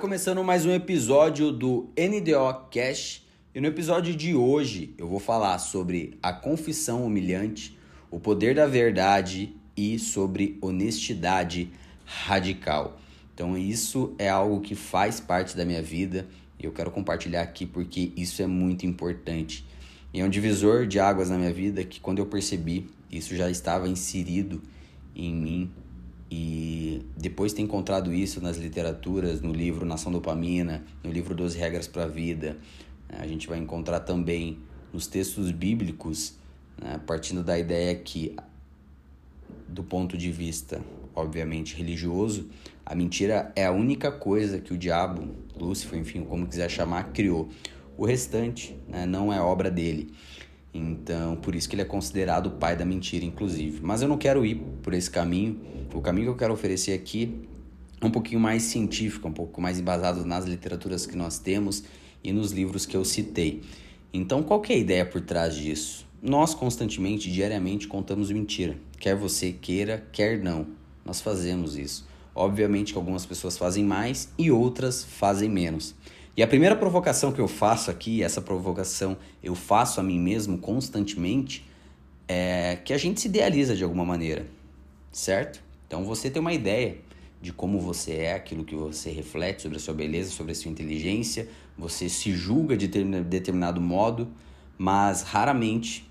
Começando mais um episódio do NDO Cash. E no episódio de hoje eu vou falar sobre a confissão humilhante, o poder da verdade e sobre honestidade radical. Então, isso é algo que faz parte da minha vida e eu quero compartilhar aqui porque isso é muito importante. E é um divisor de águas na minha vida que, quando eu percebi, isso já estava inserido em mim e depois de ter encontrado isso nas literaturas, no livro Nação Dopamina, no livro 12 Regras para a Vida, né, a gente vai encontrar também nos textos bíblicos, né, partindo da ideia que, do ponto de vista, obviamente, religioso, a mentira é a única coisa que o diabo, Lúcifer, enfim, como quiser chamar, criou. O restante né, não é obra dele. Então, por isso que ele é considerado o pai da mentira, inclusive. Mas eu não quero ir por esse caminho. O caminho que eu quero oferecer aqui é um pouquinho mais científico, um pouco mais embasado nas literaturas que nós temos e nos livros que eu citei. Então, qual é a ideia por trás disso? Nós constantemente, diariamente, contamos mentira. Quer você queira, quer não. Nós fazemos isso. Obviamente que algumas pessoas fazem mais e outras fazem menos. E a primeira provocação que eu faço aqui, essa provocação eu faço a mim mesmo constantemente, é que a gente se idealiza de alguma maneira, certo? Então você tem uma ideia de como você é, aquilo que você reflete sobre a sua beleza, sobre a sua inteligência, você se julga de determinado modo, mas raramente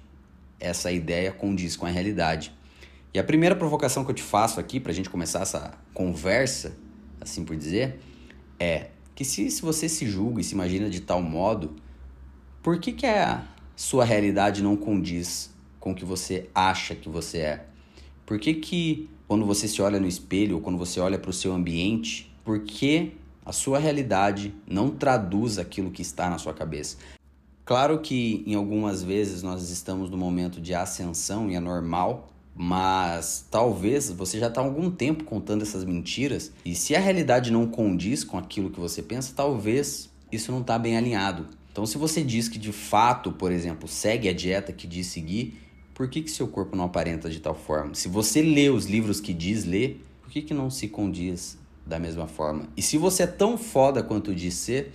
essa ideia condiz com a realidade. E a primeira provocação que eu te faço aqui, para a gente começar essa conversa, assim por dizer, é que se, se você se julga e se imagina de tal modo, por que, que a sua realidade não condiz com o que você acha que você é? Por que, que quando você se olha no espelho ou quando você olha para o seu ambiente, por que a sua realidade não traduz aquilo que está na sua cabeça? Claro que em algumas vezes nós estamos no momento de ascensão e é normal mas talvez você já está algum tempo contando essas mentiras e se a realidade não condiz com aquilo que você pensa, talvez isso não está bem alinhado. Então, se você diz que de fato, por exemplo, segue a dieta que diz seguir, por que, que seu corpo não aparenta de tal forma? Se você lê os livros que diz ler, por que, que não se condiz da mesma forma? E se você é tão foda quanto diz ser,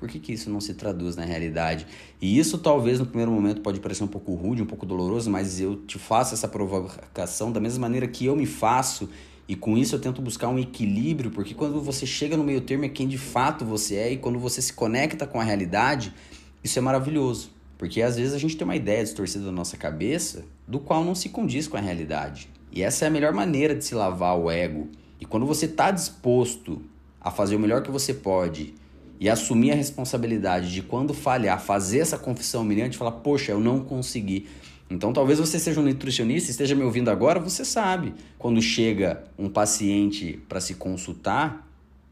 por que, que isso não se traduz na realidade? E isso talvez no primeiro momento pode parecer um pouco rude, um pouco doloroso, mas eu te faço essa provocação da mesma maneira que eu me faço e com isso eu tento buscar um equilíbrio, porque quando você chega no meio termo é quem de fato você é e quando você se conecta com a realidade, isso é maravilhoso. Porque às vezes a gente tem uma ideia distorcida da nossa cabeça do qual não se condiz com a realidade. E essa é a melhor maneira de se lavar o ego. E quando você está disposto a fazer o melhor que você pode e assumir a responsabilidade de quando falhar, fazer essa confissão humilhante falar, poxa, eu não consegui. Então talvez você seja um nutricionista, esteja me ouvindo agora, você sabe. Quando chega um paciente para se consultar,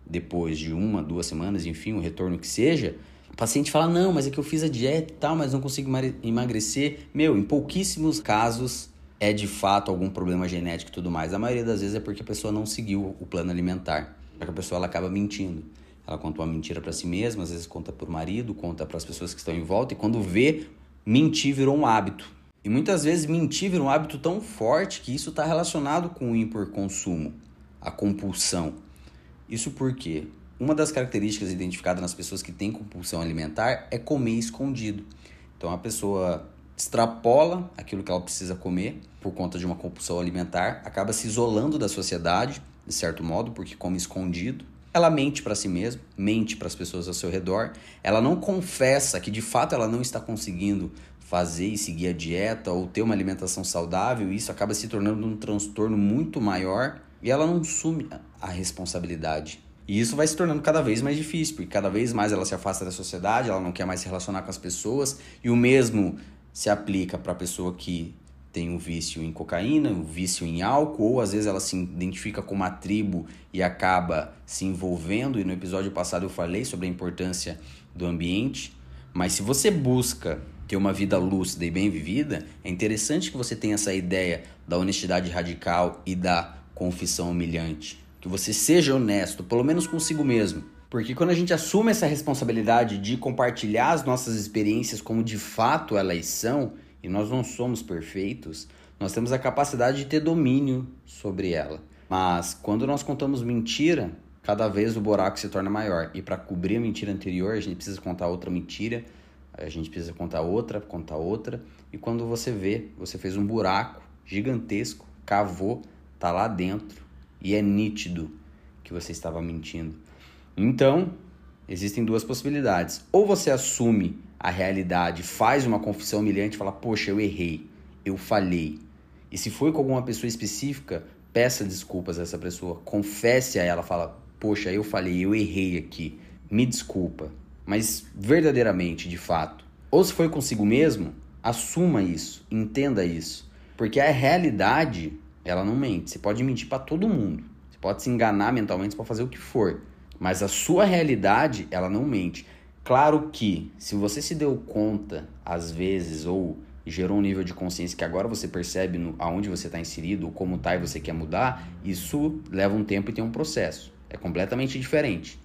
depois de uma, duas semanas, enfim, o retorno que seja, o paciente fala, não, mas é que eu fiz a dieta e tal, mas não consigo emagrecer. Meu, em pouquíssimos casos é de fato algum problema genético e tudo mais. A maioria das vezes é porque a pessoa não seguiu o plano alimentar. Porque a pessoa ela acaba mentindo. Ela conta uma mentira para si mesma, às vezes conta para o marido, conta para as pessoas que estão em volta, e quando vê, mentir virou um hábito. E muitas vezes mentir vira um hábito tão forte que isso está relacionado com o hiperconsumo, a compulsão. Isso porque uma das características identificadas nas pessoas que têm compulsão alimentar é comer escondido. Então a pessoa extrapola aquilo que ela precisa comer por conta de uma compulsão alimentar, acaba se isolando da sociedade, de certo modo, porque come escondido, ela mente para si mesma, mente para as pessoas ao seu redor, ela não confessa que de fato ela não está conseguindo fazer e seguir a dieta ou ter uma alimentação saudável, e isso acaba se tornando um transtorno muito maior e ela não assume a responsabilidade. E isso vai se tornando cada vez mais difícil, porque cada vez mais ela se afasta da sociedade, ela não quer mais se relacionar com as pessoas, e o mesmo se aplica para a pessoa que tem um vício em cocaína, um vício em álcool, ou às vezes ela se identifica com uma tribo e acaba se envolvendo. E no episódio passado eu falei sobre a importância do ambiente. Mas se você busca ter uma vida lúcida e bem vivida, é interessante que você tenha essa ideia da honestidade radical e da confissão humilhante. Que você seja honesto, pelo menos consigo mesmo. Porque quando a gente assume essa responsabilidade de compartilhar as nossas experiências como de fato elas são, e nós não somos perfeitos, nós temos a capacidade de ter domínio sobre ela. Mas quando nós contamos mentira, cada vez o buraco se torna maior. E para cobrir a mentira anterior, a gente precisa contar outra mentira, a gente precisa contar outra, contar outra. E quando você vê, você fez um buraco gigantesco, cavou, tá lá dentro e é nítido que você estava mentindo. Então, existem duas possibilidades. Ou você assume a realidade, faz uma confissão humilhante e fala: Poxa, eu errei, eu falhei. E se foi com alguma pessoa específica, peça desculpas a essa pessoa, confesse a ela, fala: Poxa, eu falei, eu errei aqui, me desculpa. Mas verdadeiramente, de fato. Ou se foi consigo mesmo, assuma isso, entenda isso. Porque a realidade, ela não mente. Você pode mentir para todo mundo. Você pode se enganar mentalmente para fazer o que for. Mas a sua realidade, ela não mente. Claro que, se você se deu conta, às vezes, ou gerou um nível de consciência que agora você percebe no, aonde você está inserido, como está e você quer mudar, isso leva um tempo e tem um processo. É completamente diferente.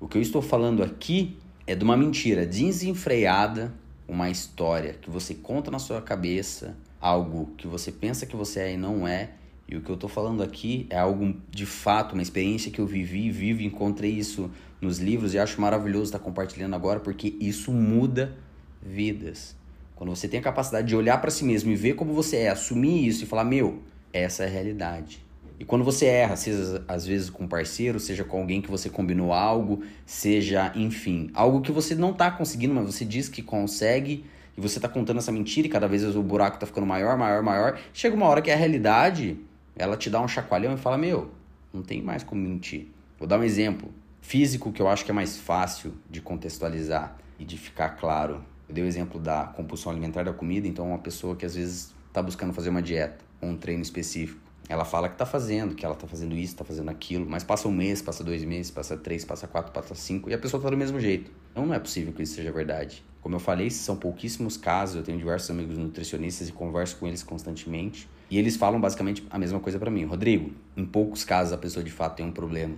O que eu estou falando aqui é de uma mentira desenfreada, uma história que você conta na sua cabeça, algo que você pensa que você é e não é. E o que eu estou falando aqui é algo de fato, uma experiência que eu vivi, vivo, encontrei isso nos livros e acho maravilhoso estar compartilhando agora porque isso muda vidas. Quando você tem a capacidade de olhar para si mesmo e ver como você é, assumir isso e falar: Meu, essa é a realidade. E quando você erra, seja às vezes com um parceiro, seja com alguém que você combinou algo, seja, enfim, algo que você não está conseguindo, mas você diz que consegue, e você está contando essa mentira e cada vez o buraco está ficando maior, maior, maior. Chega uma hora que a realidade, ela te dá um chacoalhão e fala: Meu, não tem mais como mentir. Vou dar um exemplo físico que eu acho que é mais fácil de contextualizar e de ficar claro. Eu dei o exemplo da compulsão alimentar da comida, então uma pessoa que às vezes está buscando fazer uma dieta ou um treino específico. Ela fala que está fazendo, que ela está fazendo isso, está fazendo aquilo, mas passa um mês, passa dois meses, passa três, passa quatro, passa cinco e a pessoa está do mesmo jeito. Então não é possível que isso seja verdade. Como eu falei, são pouquíssimos casos. Eu tenho diversos amigos nutricionistas e converso com eles constantemente. E eles falam basicamente a mesma coisa para mim. Rodrigo, em poucos casos a pessoa de fato tem um problema.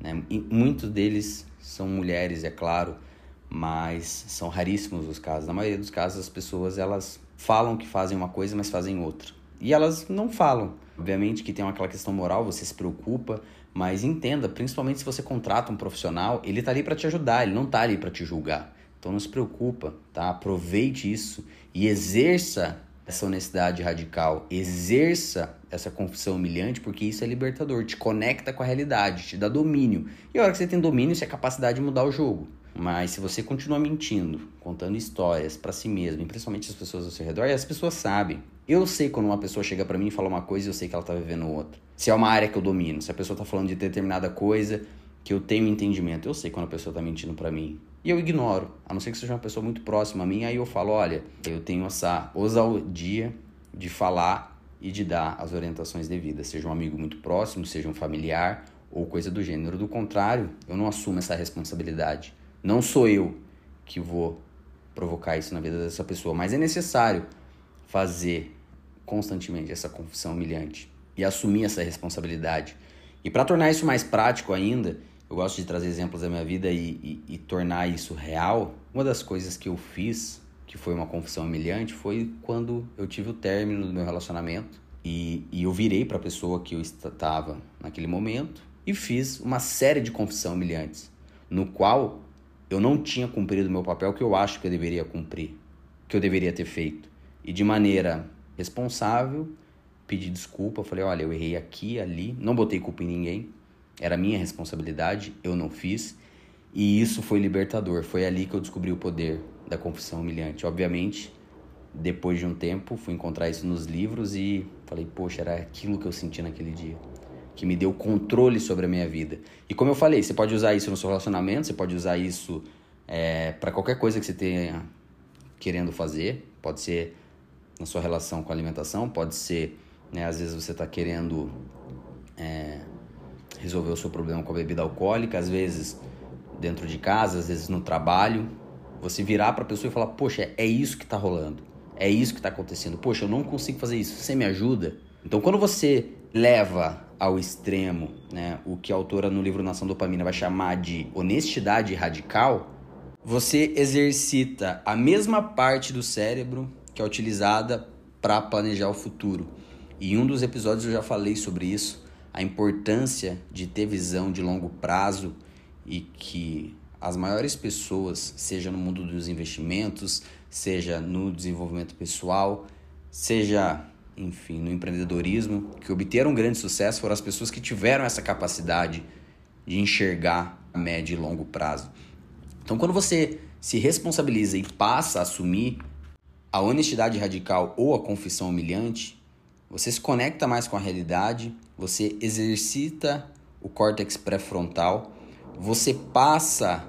Né? E muitos deles são mulheres, é claro, mas são raríssimos os casos. Na maioria dos casos, as pessoas elas falam que fazem uma coisa, mas fazem outra. E elas não falam. Obviamente que tem aquela questão moral, você se preocupa, mas entenda, principalmente se você contrata um profissional, ele está ali para te ajudar, ele não está ali para te julgar. Então não se preocupa, tá? Aproveite isso e exerça essa honestidade radical, exerça essa confissão humilhante, porque isso é libertador, te conecta com a realidade, te dá domínio. E a hora que você tem domínio, isso é capacidade de mudar o jogo. Mas se você continua mentindo, contando histórias para si mesmo, e principalmente as pessoas ao seu redor, e as pessoas sabem. Eu sei quando uma pessoa chega para mim e fala uma coisa, eu sei que ela tá vivendo outra. Se é uma área que eu domino, se a pessoa tá falando de determinada coisa que eu tenho entendimento, eu sei quando a pessoa tá mentindo para mim. E eu ignoro, a não ser que seja uma pessoa muito próxima a mim, aí eu falo, olha, eu tenho essa ousadia de falar e de dar as orientações devidas, seja um amigo muito próximo, seja um familiar ou coisa do gênero. Do contrário, eu não assumo essa responsabilidade. Não sou eu que vou provocar isso na vida dessa pessoa, mas é necessário fazer constantemente essa confissão humilhante e assumir essa responsabilidade. E para tornar isso mais prático ainda, eu gosto de trazer exemplos da minha vida e, e, e, tornar isso real. Uma das coisas que eu fiz, que foi uma confissão humilhante, foi quando eu tive o término do meu relacionamento e, e eu virei para a pessoa que eu estava naquele momento e fiz uma série de confissões humilhantes, no qual eu não tinha cumprido o meu papel que eu acho que eu deveria cumprir, que eu deveria ter feito. E de maneira responsável, pedi desculpa, falei, olha, eu errei aqui, ali, não botei culpa em ninguém, era minha responsabilidade, eu não fiz. E isso foi libertador. Foi ali que eu descobri o poder da confissão humilhante. Obviamente, depois de um tempo, fui encontrar isso nos livros e falei, poxa, era aquilo que eu senti naquele dia. Que me deu controle sobre a minha vida. E como eu falei, você pode usar isso no seu relacionamento, você pode usar isso é, para qualquer coisa que você tenha querendo fazer. Pode ser na sua relação com a alimentação, pode ser, né, às vezes você está querendo é, resolver o seu problema com a bebida alcoólica, às vezes dentro de casa, às vezes no trabalho. Você virar para a pessoa e falar: Poxa, é isso que está rolando, é isso que está acontecendo. Poxa, eu não consigo fazer isso, você me ajuda? Então, quando você leva ao extremo né, o que a autora no livro Nação Dopamina vai chamar de honestidade radical, você exercita a mesma parte do cérebro que é utilizada para planejar o futuro. E em um dos episódios eu já falei sobre isso, a importância de ter visão de longo prazo e que as maiores pessoas, seja no mundo dos investimentos, seja no desenvolvimento pessoal, seja, enfim, no empreendedorismo, que obteram grande sucesso foram as pessoas que tiveram essa capacidade de enxergar a médio e longo prazo. Então, quando você se responsabiliza e passa a assumir a honestidade radical ou a confissão humilhante, você se conecta mais com a realidade, você exercita o córtex pré-frontal, você passa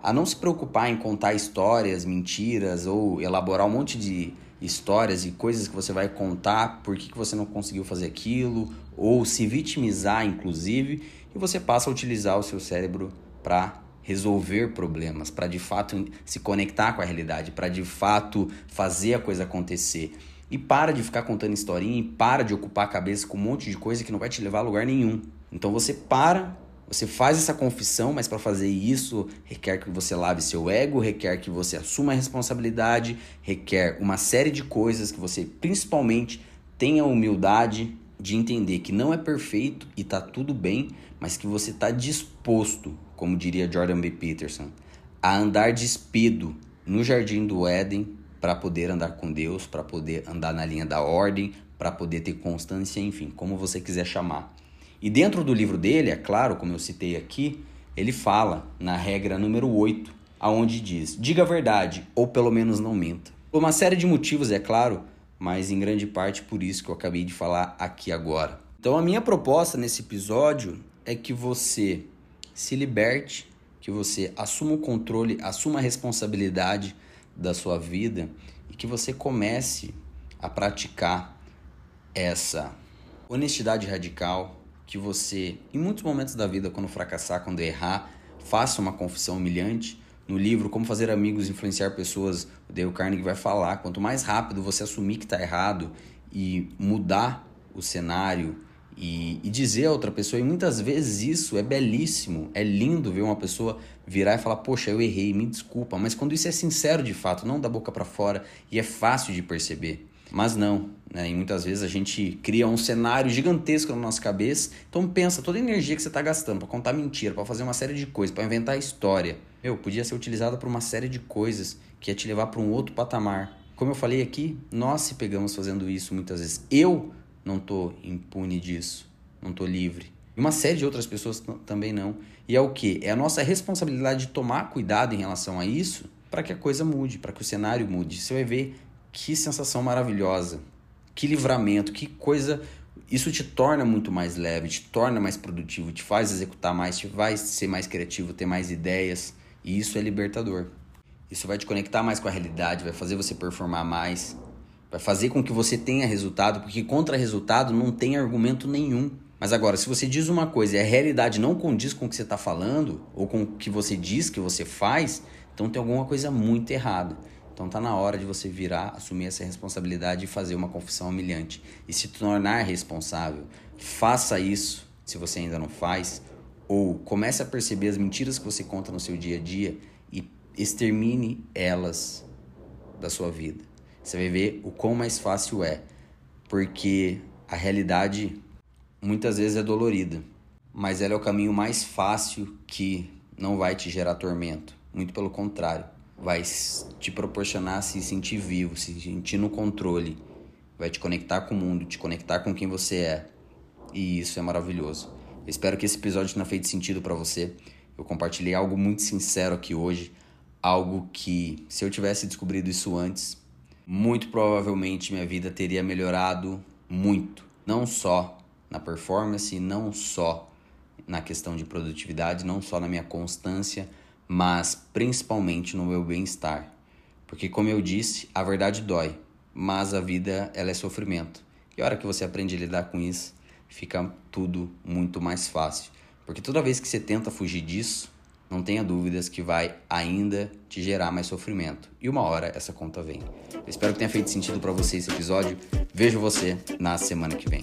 a não se preocupar em contar histórias, mentiras ou elaborar um monte de histórias e coisas que você vai contar por que, você não conseguiu fazer aquilo ou se vitimizar, inclusive, e você passa a utilizar o seu cérebro para resolver problemas, para de fato se conectar com a realidade, para de fato fazer a coisa acontecer. E para de ficar contando historinha e para de ocupar a cabeça com um monte de coisa que não vai te levar a lugar nenhum. Então você para, você faz essa confissão, mas para fazer isso requer que você lave seu ego, requer que você assuma a responsabilidade, requer uma série de coisas que você principalmente tenha a humildade de entender que não é perfeito e tá tudo bem, mas que você está disposto, como diria Jordan B. Peterson, a andar despido no jardim do Éden para poder andar com Deus, para poder andar na linha da ordem, para poder ter constância, enfim, como você quiser chamar. E dentro do livro dele, é claro, como eu citei aqui, ele fala na regra número 8, aonde diz: diga a verdade ou pelo menos não minta. Por uma série de motivos, é claro, mas em grande parte por isso que eu acabei de falar aqui agora. Então a minha proposta nesse episódio é que você se liberte, que você assuma o controle, assuma a responsabilidade da sua vida e que você comece a praticar essa honestidade radical, que você, em muitos momentos da vida, quando fracassar, quando errar, faça uma confissão humilhante. No livro Como Fazer Amigos Influenciar Pessoas, o Dale Carnegie vai falar: quanto mais rápido você assumir que está errado e mudar o cenário, e, e, dizer a outra pessoa, e muitas vezes isso é belíssimo, é lindo ver uma pessoa virar e falar: Poxa, eu errei, me desculpa. Mas quando isso é sincero de fato, não da boca para fora e é fácil de perceber. Mas não, né? E muitas vezes a gente cria um cenário gigantesco na nossa cabeça. Então pensa toda a energia que você está gastando para contar mentira, para fazer uma série de coisas, para inventar história. Meu, podia ser utilizada para uma série de coisas que ia te levar para um outro patamar. Como eu falei aqui, nós se pegamos fazendo isso muitas vezes. Eu não tô impune disso, não tô livre. E uma série de outras pessoas também não. E é o que? É a nossa responsabilidade de tomar cuidado em relação a isso para que a coisa mude, para que o cenário mude. Você vai ver que sensação maravilhosa, que livramento, que coisa. Isso te torna muito mais leve, te torna mais produtivo, te faz executar mais, te faz ser mais criativo, ter mais ideias. E isso é libertador. Isso vai te conectar mais com a realidade, vai fazer você performar mais, Vai fazer com que você tenha resultado, porque contra resultado não tem argumento nenhum. Mas agora, se você diz uma coisa e a realidade não condiz com o que você está falando, ou com o que você diz que você faz, então tem alguma coisa muito errada. Então tá na hora de você virar, assumir essa responsabilidade e fazer uma confissão humilhante. E se tornar responsável. Faça isso, se você ainda não faz, ou comece a perceber as mentiras que você conta no seu dia a dia e extermine elas da sua vida. Você vai ver o quão mais fácil é, porque a realidade muitas vezes é dolorida, mas ela é o caminho mais fácil que não vai te gerar tormento. Muito pelo contrário, vai te proporcionar se sentir vivo, se sentir no controle, vai te conectar com o mundo, te conectar com quem você é. E isso é maravilhoso. Eu espero que esse episódio tenha feito sentido para você. Eu compartilhei algo muito sincero aqui hoje, algo que se eu tivesse descobrido isso antes, muito provavelmente minha vida teria melhorado muito. Não só na performance, não só na questão de produtividade, não só na minha constância, mas principalmente no meu bem-estar. Porque como eu disse, a verdade dói, mas a vida ela é sofrimento. E a hora que você aprende a lidar com isso, fica tudo muito mais fácil. Porque toda vez que você tenta fugir disso, não tenha dúvidas que vai ainda te gerar mais sofrimento. E uma hora essa conta vem. Eu espero que tenha feito sentido para você esse episódio. Vejo você na semana que vem.